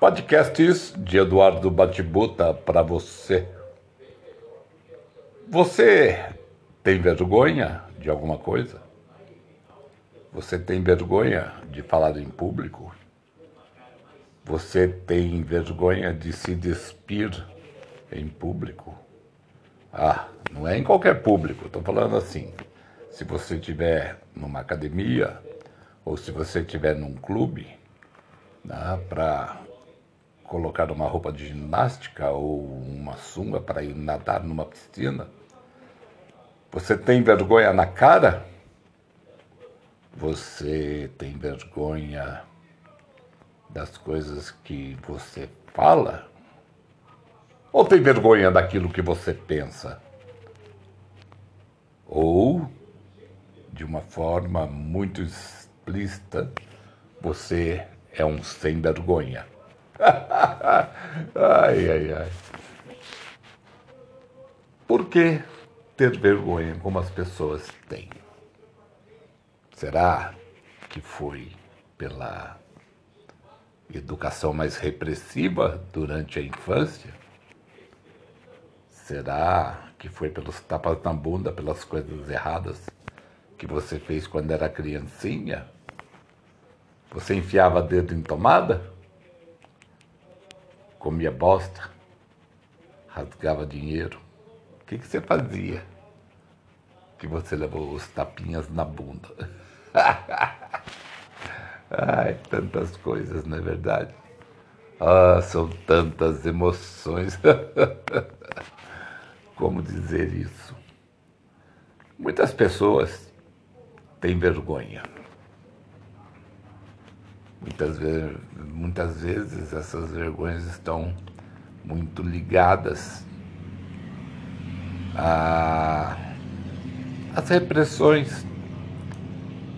Podcasts de Eduardo Batibuta para você. Você tem vergonha de alguma coisa? Você tem vergonha de falar em público? Você tem vergonha de se despir em público? Ah, não é em qualquer público, estou falando assim. Se você estiver numa academia ou se você estiver num clube, né, para colocar uma roupa de ginástica ou uma sunga para ir nadar numa piscina? Você tem vergonha na cara? Você tem vergonha das coisas que você fala? Ou tem vergonha daquilo que você pensa? Ou, de uma forma muito explícita, você é um sem vergonha ai, ai, ai. Por que ter vergonha como as pessoas têm? Será que foi pela educação mais repressiva durante a infância? Será que foi pelos tapas na bunda, pelas coisas erradas que você fez quando era criancinha? Você enfiava dedo em tomada? Comia bosta, rasgava dinheiro. O que, que você fazia? Que você levou os tapinhas na bunda. Ai, tantas coisas, não é verdade? Ah, são tantas emoções. Como dizer isso? Muitas pessoas têm vergonha. Muitas vezes, muitas vezes essas vergonhas estão muito ligadas às repressões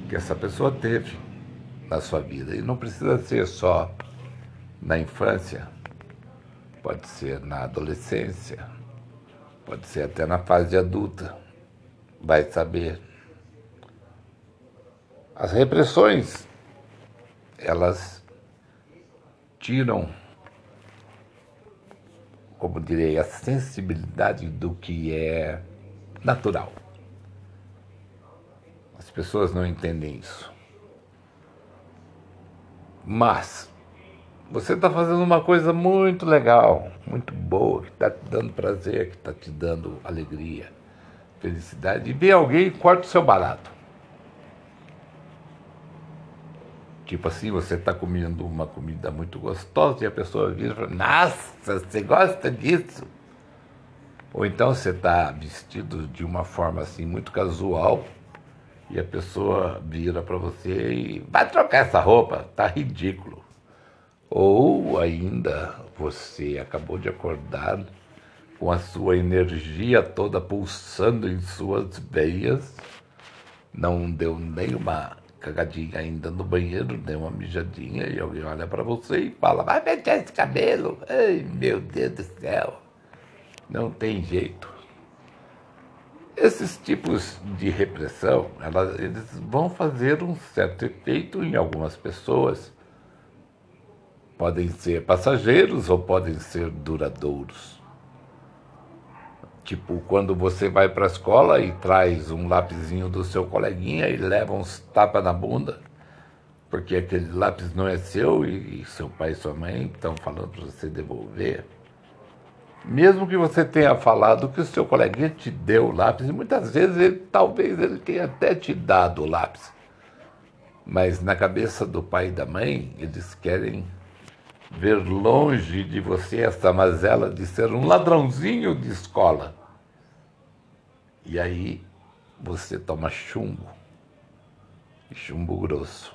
que essa pessoa teve na sua vida. E não precisa ser só na infância, pode ser na adolescência, pode ser até na fase adulta. Vai saber. As repressões elas tiram, como direi, a sensibilidade do que é natural. As pessoas não entendem isso. Mas você está fazendo uma coisa muito legal, muito boa, que está te dando prazer, que está te dando alegria, felicidade, e vê alguém e corta o seu barato. Tipo assim, você está comendo uma comida muito gostosa e a pessoa vira e fala, nossa, você gosta disso? Ou então você está vestido de uma forma assim muito casual e a pessoa vira para você e vai trocar essa roupa, tá ridículo. Ou ainda você acabou de acordar com a sua energia toda pulsando em suas veias, não deu nenhuma cagadinha ainda no banheiro, deu uma mijadinha e alguém olha para você e fala: vai pentear esse cabelo. Ai, meu Deus do céu. Não tem jeito. Esses tipos de repressão, elas, eles vão fazer um certo efeito em algumas pessoas. Podem ser passageiros ou podem ser duradouros. Tipo, quando você vai para a escola e traz um lapisinho do seu coleguinha e leva uns tapas na bunda, porque aquele lápis não é seu e, seu pai e sua mãe estão falando para você devolver. Mesmo que você tenha falado que o seu coleguinha te deu o lápis, e muitas vezes ele, talvez ele tenha até te dado o lápis. Mas na cabeça do pai e da mãe, eles querem ver longe de você essa mazela de ser um ladrãozinho de escola. E aí você toma chumbo, chumbo grosso.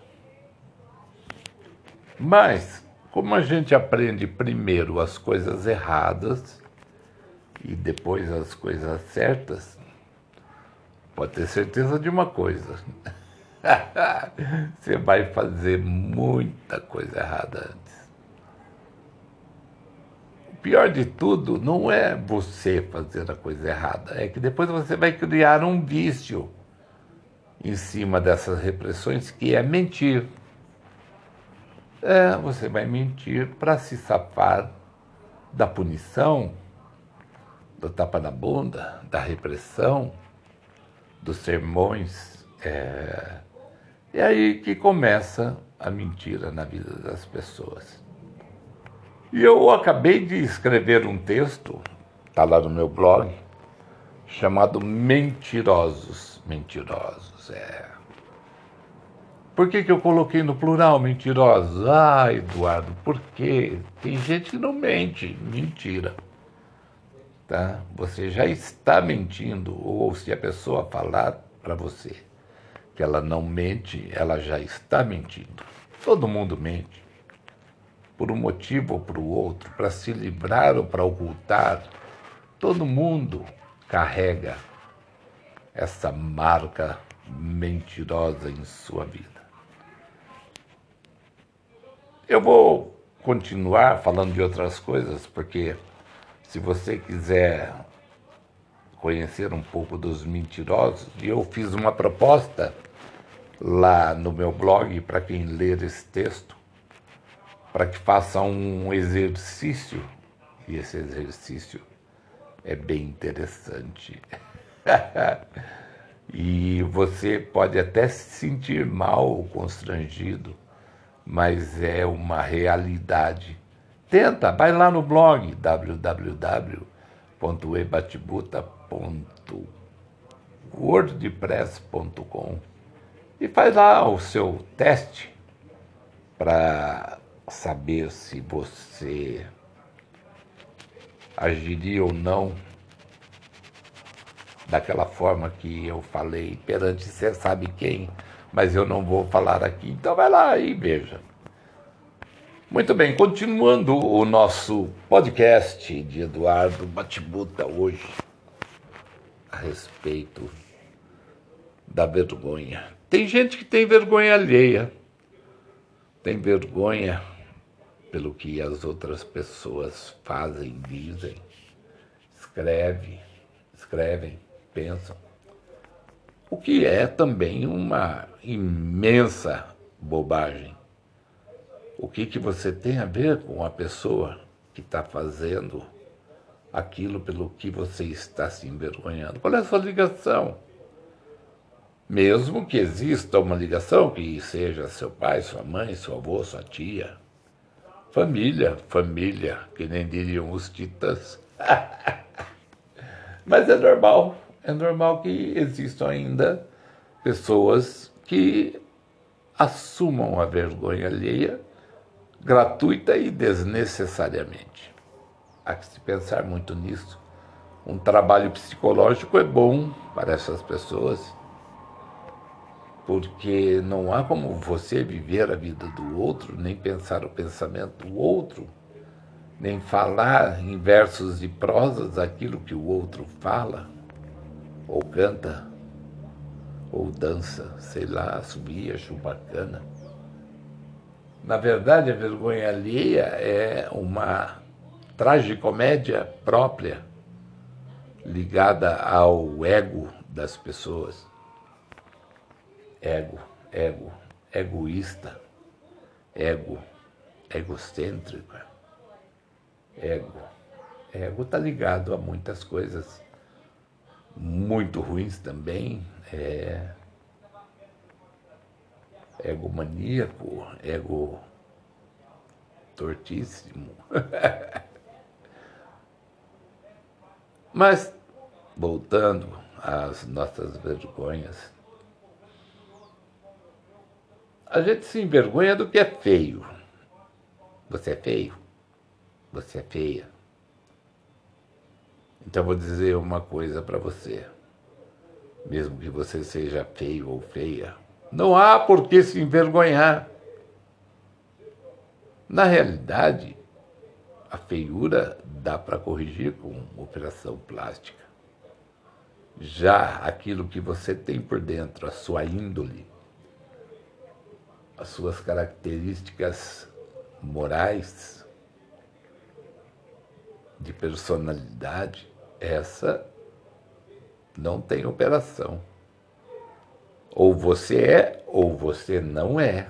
Mas, como a gente aprende primeiro as coisas erradas e depois as coisas certas, pode ter certeza de uma coisa. você vai fazer muita coisa errada pior de tudo não é você fazer a coisa errada, é que depois você vai criar um vício em cima dessas repressões que é mentir. É, você vai mentir para se safar da punição, do tapa na bunda, da repressão, dos sermões. É, é aí que começa a mentira na vida das pessoas. E eu acabei de escrever um texto, está lá no meu blog, chamado Mentirosos. Mentirosos, é. Por que, que eu coloquei no plural mentirosos? Ah, Eduardo, por quê? Tem gente que não mente. Mentira. Tá? Você já está mentindo, ou se a pessoa falar para você que ela não mente, ela já está mentindo. Todo mundo mente. Por um motivo ou para o outro, para se livrar ou para ocultar. Todo mundo carrega essa marca mentirosa em sua vida. Eu vou continuar falando de outras coisas, porque se você quiser conhecer um pouco dos mentirosos, eu fiz uma proposta lá no meu blog para quem ler esse texto, para que faça um exercício, e esse exercício é bem interessante. e você pode até se sentir mal ou constrangido mas é uma realidade. Tenta, vai lá no blog www.ebatibuta.wordpress.com e faz lá o seu teste para saber se você agiria ou não daquela forma que eu falei perante você sabe quem mas eu não vou falar aqui. Então vai lá e veja. Muito bem, continuando o nosso podcast de Eduardo Batibuta hoje, a respeito da vergonha. Tem gente que tem vergonha alheia, tem vergonha pelo que as outras pessoas fazem, dizem, escrevem, escrevem, pensam. O que é também uma imensa bobagem. O que, que você tem a ver com a pessoa que está fazendo aquilo pelo que você está se envergonhando? Qual é a sua ligação? Mesmo que exista uma ligação, que seja seu pai, sua mãe, seu avô, sua tia. Família, família, que nem diriam os titãs. Mas é normal, é normal que existam ainda pessoas que assumam a vergonha alheia gratuita e desnecessariamente. Há que se pensar muito nisso. Um trabalho psicológico é bom para essas pessoas, porque não há como você viver a vida do outro, nem pensar o pensamento do outro, nem falar em versos e prosas aquilo que o outro fala ou canta ou dança, sei lá, subia, chupacana. Na verdade, a vergonha alheia é uma tragicomédia própria, ligada ao ego das pessoas. Ego, ego, egoísta, ego, egocêntrica, ego. Ego está ligado a muitas coisas muito ruins também, é, egomaníaco, ego tortíssimo. Mas, voltando às nossas vergonhas, a gente se envergonha do que é feio. Você é feio? Você é feia? Então vou dizer uma coisa para você mesmo que você seja feio ou feia. Não há por que se envergonhar. Na realidade, a feiura dá para corrigir com operação plástica. Já aquilo que você tem por dentro, a sua índole, as suas características morais, de personalidade, essa não tem operação. Ou você é, ou você não é.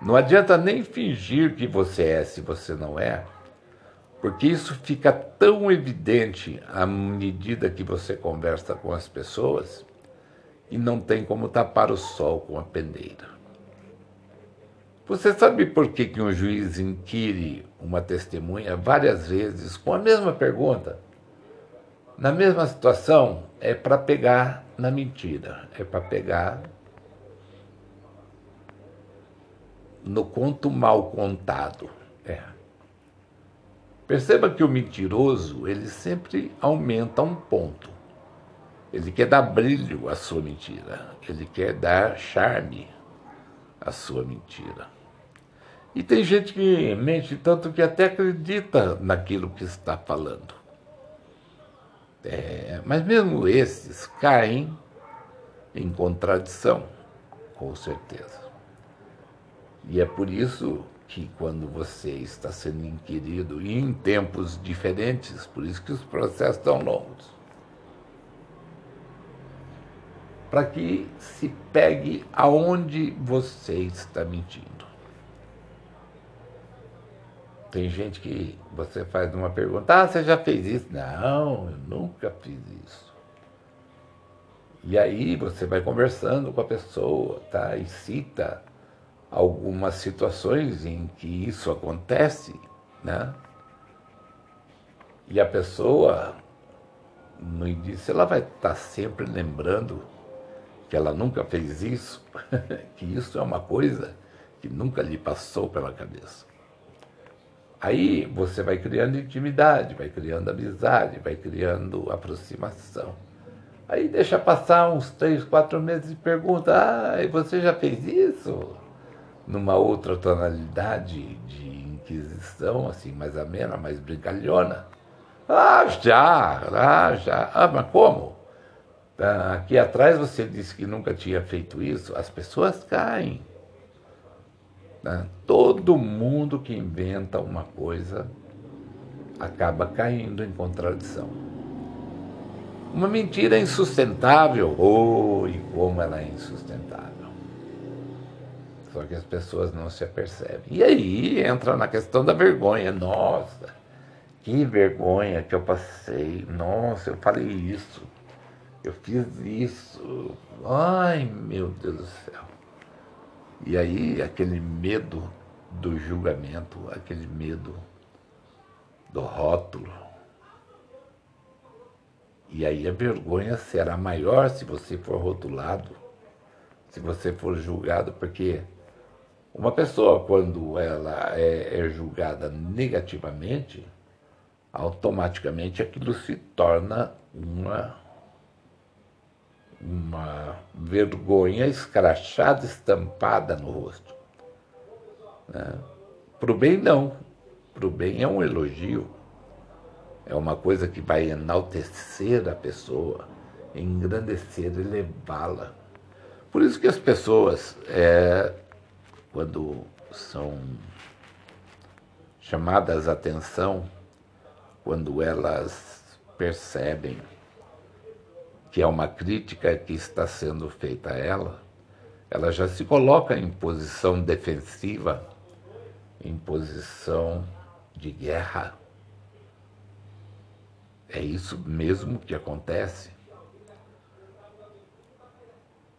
Não adianta nem fingir que você é se você não é, porque isso fica tão evidente à medida que você conversa com as pessoas e não tem como tapar o sol com a peneira. Você sabe por que, que um juiz inquire uma testemunha várias vezes com a mesma pergunta? Na mesma situação, é para pegar na mentira, é para pegar no conto mal contado. É. Perceba que o mentiroso, ele sempre aumenta um ponto. Ele quer dar brilho à sua mentira, ele quer dar charme à sua mentira. E tem gente que mente tanto que até acredita naquilo que está falando. É, mas mesmo esses caem em contradição, com certeza. E é por isso que quando você está sendo inquirido, e em tempos diferentes, por isso que os processos estão longos, para que se pegue aonde você está mentindo. Tem gente que você faz uma pergunta, ah, você já fez isso? Não, eu nunca fiz isso. E aí você vai conversando com a pessoa, tá? E cita algumas situações em que isso acontece, né? E a pessoa, no início, ela vai estar tá sempre lembrando que ela nunca fez isso, que isso é uma coisa que nunca lhe passou pela cabeça. Aí você vai criando intimidade, vai criando amizade, vai criando aproximação. Aí deixa passar uns três, quatro meses e pergunta: Ah, você já fez isso? Numa outra tonalidade de inquisição, assim, mais amena, mais brincalhona. Ah, já, ah, já. Ah, mas como? Ah, aqui atrás você disse que nunca tinha feito isso. As pessoas caem. Né? Todo mundo que inventa uma coisa acaba caindo em contradição. Uma mentira insustentável, oh, e como ela é insustentável. Só que as pessoas não se apercebem. E aí entra na questão da vergonha. Nossa, que vergonha que eu passei. Nossa, eu falei isso. Eu fiz isso. Ai, meu Deus do céu. E aí aquele medo do julgamento, aquele medo do rótulo. E aí a vergonha será maior se você for rotulado, se você for julgado, porque uma pessoa, quando ela é, é julgada negativamente, automaticamente aquilo se torna uma uma vergonha escrachada, estampada no rosto. Né? Para o bem, não. Para o bem é um elogio. É uma coisa que vai enaltecer a pessoa, engrandecer, elevá-la. Por isso que as pessoas, é, quando são chamadas a atenção, quando elas percebem que é uma crítica que está sendo feita a ela, ela já se coloca em posição defensiva, em posição de guerra. É isso mesmo que acontece.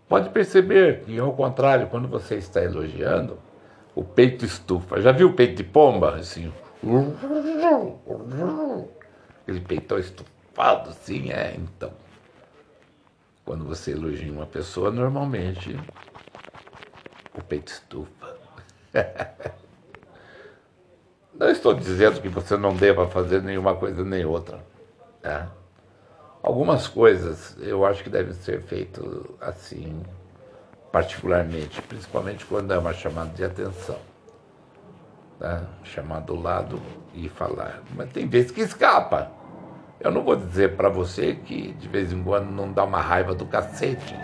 Pode perceber que, ao contrário, quando você está elogiando, o peito estufa. Já viu o peito de pomba? Assim, aquele peitão estufado, assim, é, então. Quando você elogia uma pessoa, normalmente o peito estufa. Não estou dizendo que você não deva fazer nenhuma coisa nem outra. Tá? Algumas coisas eu acho que devem ser feitas assim, particularmente, principalmente quando é uma chamada de atenção. Tá? Chamar do lado e falar. Mas tem vezes que escapa. Eu não vou dizer para você que de vez em quando não dá uma raiva do cacete,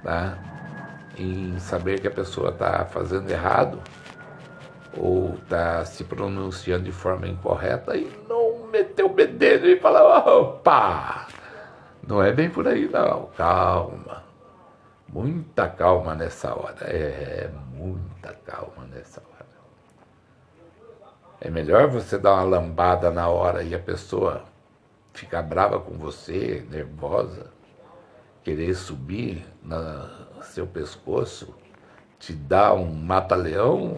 tá? Em saber que a pessoa está fazendo errado ou está se pronunciando de forma incorreta e não meter o bedelho e falar, opa, não é bem por aí não, calma. Muita calma nessa hora. É, muita calma nessa hora. É melhor você dar uma lambada na hora e a pessoa ficar brava com você, nervosa, querer subir no seu pescoço, te dar um mata-leão,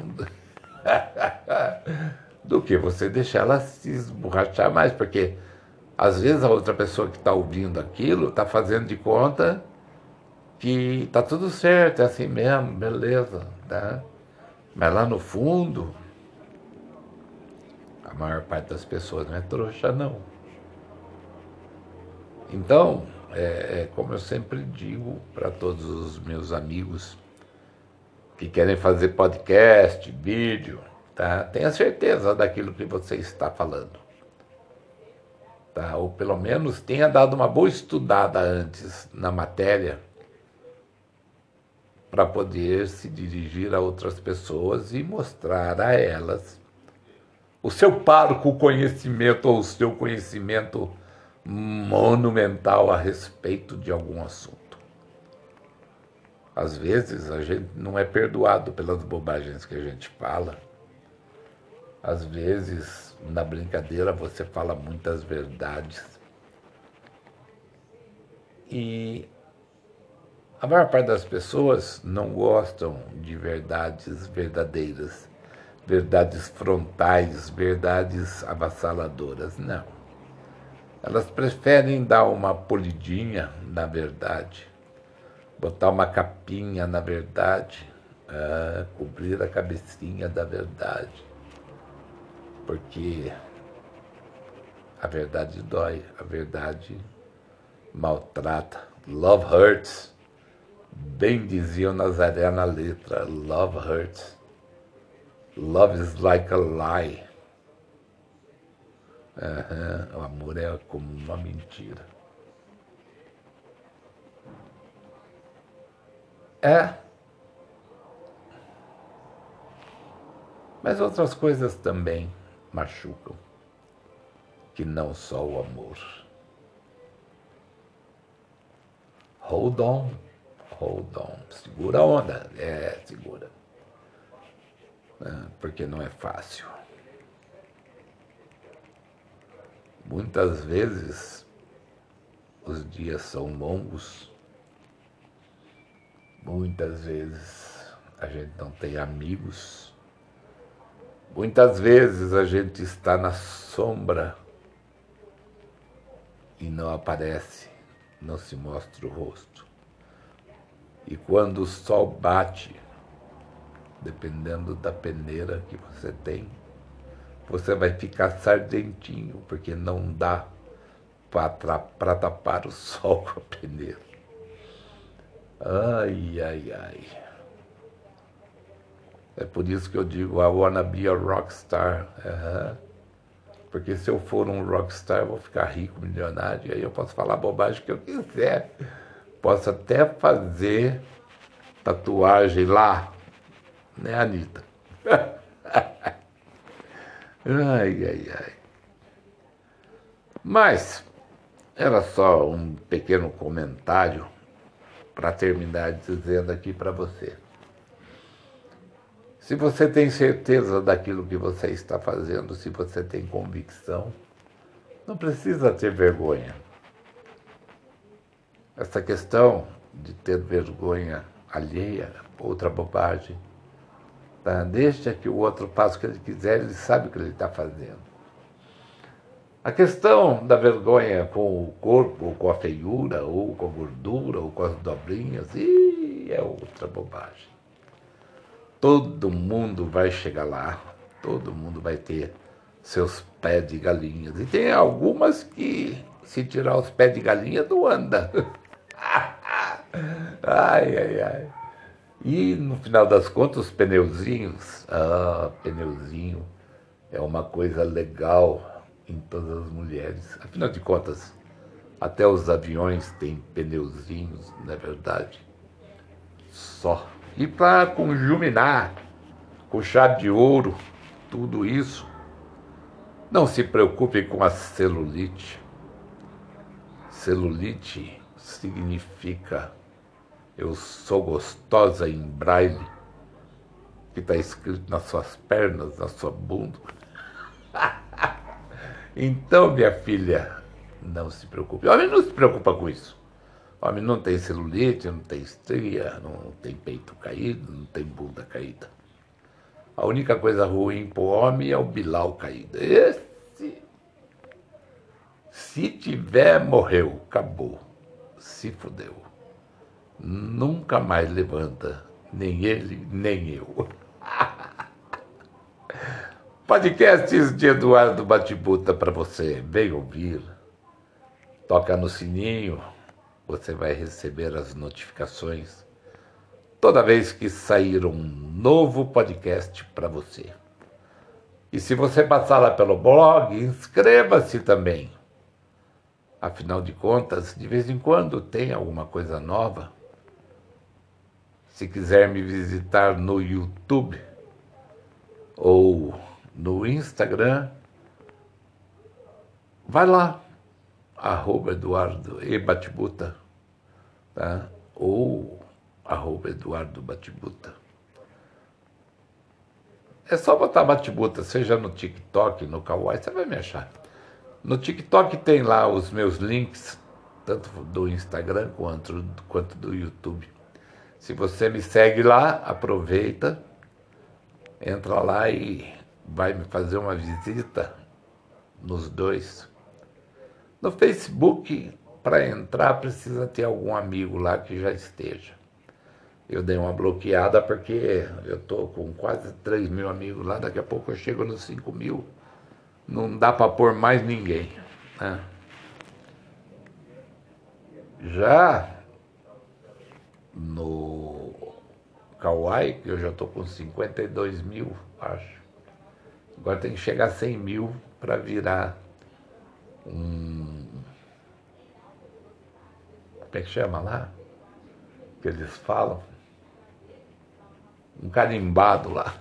do que você deixar ela se esborrachar mais, porque às vezes a outra pessoa que está ouvindo aquilo está fazendo de conta que está tudo certo, é assim mesmo, beleza, tá? Mas lá no fundo, a maior parte das pessoas não é trouxa, não. Então, é, é como eu sempre digo para todos os meus amigos que querem fazer podcast, vídeo, tá? Tenha certeza daquilo que você está falando. Tá? Ou pelo menos tenha dado uma boa estudada antes na matéria para poder se dirigir a outras pessoas e mostrar a elas o seu parco conhecimento ou o seu conhecimento monumental a respeito de algum assunto. Às vezes a gente não é perdoado pelas bobagens que a gente fala. Às vezes, na brincadeira, você fala muitas verdades. E a maior parte das pessoas não gostam de verdades verdadeiras, verdades frontais, verdades avassaladoras. Não. Elas preferem dar uma polidinha na verdade, botar uma capinha na verdade, uh, cobrir a cabecinha da verdade. Porque a verdade dói, a verdade maltrata. Love hurts. Bem dizia o Nazaré na letra, love hurts. Love is like a lie. Uhum, o amor é como uma mentira. É. Mas outras coisas também machucam, que não só o amor. Hold on hold on, segura a onda, é, segura. É, porque não é fácil. Muitas vezes os dias são longos, muitas vezes a gente não tem amigos, muitas vezes a gente está na sombra e não aparece, não se mostra o rosto. E quando o sol bate, dependendo da peneira que você tem, você vai ficar sardentinho, porque não dá para tapar o sol com a peneira. Ai, ai, ai. É por isso que eu digo, I wanna be a rockstar. Uhum. Porque se eu for um rockstar, eu vou ficar rico, milionário, e aí eu posso falar bobagem que eu quiser. Posso até fazer tatuagem lá, né, Anitta? ai, ai, ai. Mas era só um pequeno comentário para terminar dizendo aqui para você. Se você tem certeza daquilo que você está fazendo, se você tem convicção, não precisa ter vergonha. Essa questão de ter vergonha alheia, outra bobagem. Tá? Deixa que o outro faça o que ele quiser, ele sabe o que ele está fazendo. A questão da vergonha com o corpo, ou com a feiura, ou com a gordura, ou com as dobrinhas, ih, é outra bobagem. Todo mundo vai chegar lá, todo mundo vai ter seus pés de galinhas. E tem algumas que, se tirar os pés de galinha, não anda. Ai, ai, ai. E no final das contas, os pneuzinhos, ah, pneuzinho é uma coisa legal em todas as mulheres. Afinal de contas, até os aviões têm pneuzinhos, não é verdade? Só. E para conjuminar com chave de ouro, tudo isso, não se preocupe com a celulite. Celulite significa Eu sou gostosa em braille, que está escrito nas suas pernas, na sua bunda. então, minha filha, não se preocupe. O homem não se preocupa com isso. O homem não tem celulite, não tem estria, não tem peito caído, não tem bunda caída. A única coisa ruim para o homem é o bilau caído. Esse, se tiver, morreu, acabou, se fudeu. Nunca mais levanta, nem ele, nem eu. Podcasts de Eduardo Batibuta para você. Vem ouvir. Toca no sininho, você vai receber as notificações toda vez que sair um novo podcast para você. E se você passar lá pelo blog, inscreva-se também. Afinal de contas, de vez em quando tem alguma coisa nova. Se quiser me visitar no YouTube ou no Instagram, vai lá, arroba Eduardo e Batibuta, tá? ou arroba Eduardo Batibuta. É só botar Batibuta, seja no TikTok, no Kawaii, você vai me achar. No TikTok tem lá os meus links, tanto do Instagram quanto, quanto do YouTube. Se você me segue lá, aproveita, entra lá e vai me fazer uma visita nos dois. No Facebook, para entrar, precisa ter algum amigo lá que já esteja. Eu dei uma bloqueada porque eu estou com quase 3 mil amigos lá, daqui a pouco eu chego nos 5 mil. Não dá para pôr mais ninguém. Né? Já no Kauai, que eu já estou com 52 mil, acho. Agora tem que chegar a 100 mil para virar um. Como é que chama lá? Que eles falam? Um carimbado lá.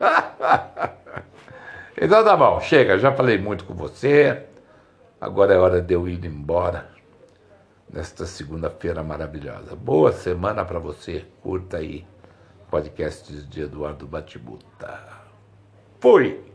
então tá bom, chega, já falei muito com você. Agora é hora de eu ir embora nesta segunda-feira maravilhosa. Boa semana para você. Curta aí podcasts de Eduardo Batibuta. Fui!